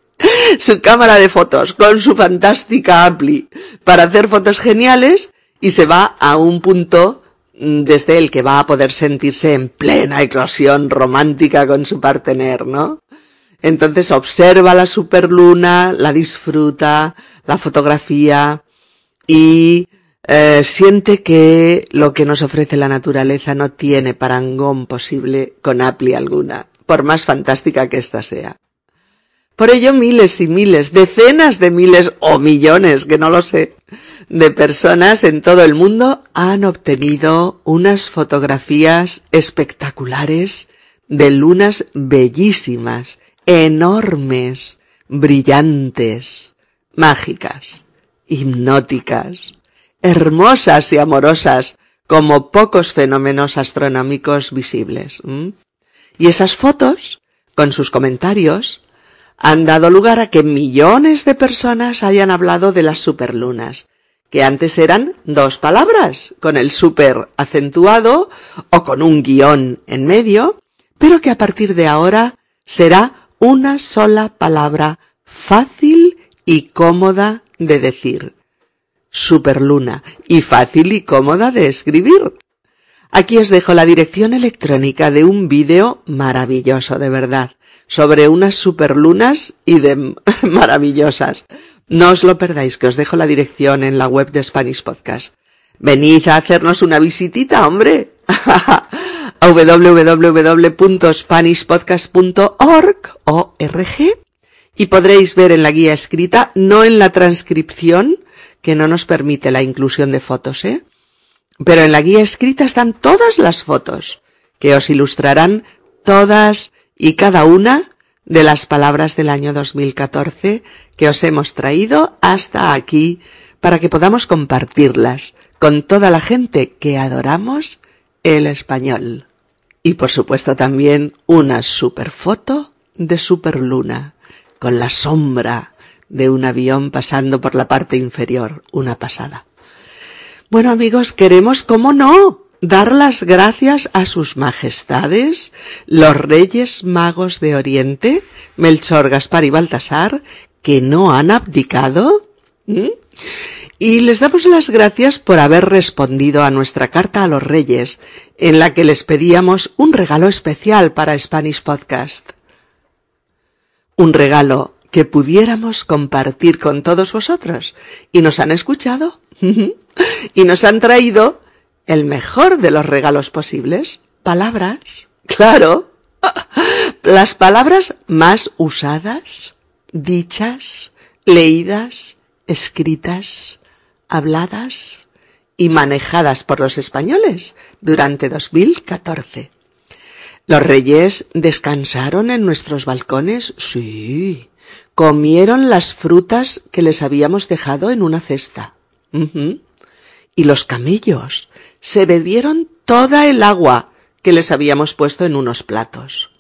su cámara de fotos con su fantástica Appli para hacer fotos geniales y se va a un punto desde el que va a poder sentirse en plena eclosión romántica con su partener, ¿no? Entonces observa la superluna, la disfruta, la fotografía y eh, siente que lo que nos ofrece la naturaleza no tiene parangón posible con Appli alguna, por más fantástica que ésta sea. Por ello miles y miles, decenas de miles o millones, que no lo sé, de personas en todo el mundo han obtenido unas fotografías espectaculares de lunas bellísimas, enormes, brillantes, mágicas, hipnóticas, hermosas y amorosas, como pocos fenómenos astronómicos visibles. Y esas fotos, con sus comentarios, han dado lugar a que millones de personas hayan hablado de las superlunas, que antes eran dos palabras, con el super acentuado o con un guion en medio, pero que a partir de ahora será una sola palabra fácil y cómoda de decir. Superluna y fácil y cómoda de escribir. Aquí os dejo la dirección electrónica de un vídeo maravilloso de verdad sobre unas superlunas y de maravillosas. No os lo perdáis, que os dejo la dirección en la web de Spanish Podcast. Venid a hacernos una visitita, hombre. www.spanishpodcast.org y podréis ver en la guía escrita, no en la transcripción, que no nos permite la inclusión de fotos, ¿eh? Pero en la guía escrita están todas las fotos, que os ilustrarán todas y cada una de las palabras del año 2014 que os hemos traído hasta aquí para que podamos compartirlas con toda la gente que adoramos el español. Y por supuesto también una super foto de superluna con la sombra de un avión pasando por la parte inferior, una pasada. Bueno amigos, queremos, ¿cómo no? dar las gracias a sus majestades, los reyes magos de Oriente, Melchor, Gaspar y Baltasar, que no han abdicado. Y les damos las gracias por haber respondido a nuestra carta a los reyes, en la que les pedíamos un regalo especial para Spanish Podcast. Un regalo que pudiéramos compartir con todos vosotros. Y nos han escuchado. y nos han traído el mejor de los regalos posibles, palabras. Claro. Las palabras más usadas, dichas, leídas, escritas, habladas y manejadas por los españoles durante 2014. ¿Los reyes descansaron en nuestros balcones? Sí. Comieron las frutas que les habíamos dejado en una cesta. Y los camellos se bebieron toda el agua que les habíamos puesto en unos platos.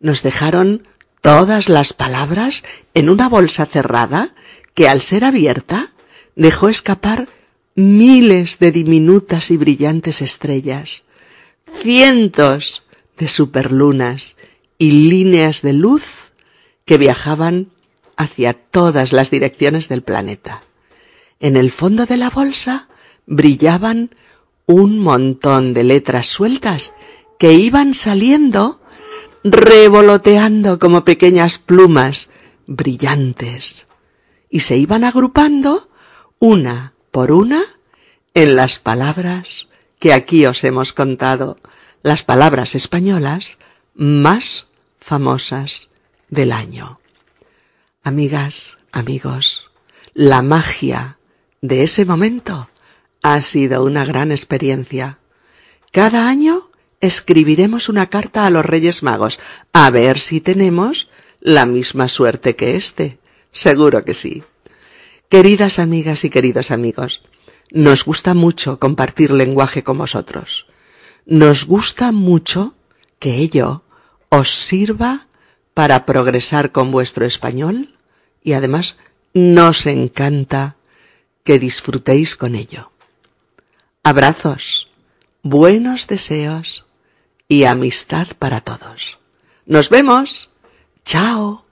Nos dejaron todas las palabras en una bolsa cerrada que al ser abierta dejó escapar miles de diminutas y brillantes estrellas, cientos de superlunas y líneas de luz que viajaban hacia todas las direcciones del planeta. En el fondo de la bolsa brillaban un montón de letras sueltas que iban saliendo revoloteando como pequeñas plumas brillantes y se iban agrupando una por una en las palabras que aquí os hemos contado, las palabras españolas más famosas del año. Amigas, amigos, la magia de ese momento ha sido una gran experiencia. Cada año escribiremos una carta a los Reyes Magos, a ver si tenemos la misma suerte que este. Seguro que sí. Queridas amigas y queridos amigos, nos gusta mucho compartir lenguaje con vosotros. Nos gusta mucho que ello os sirva para progresar con vuestro español y además nos encanta que disfrutéis con ello. Abrazos, buenos deseos y amistad para todos. Nos vemos. Chao.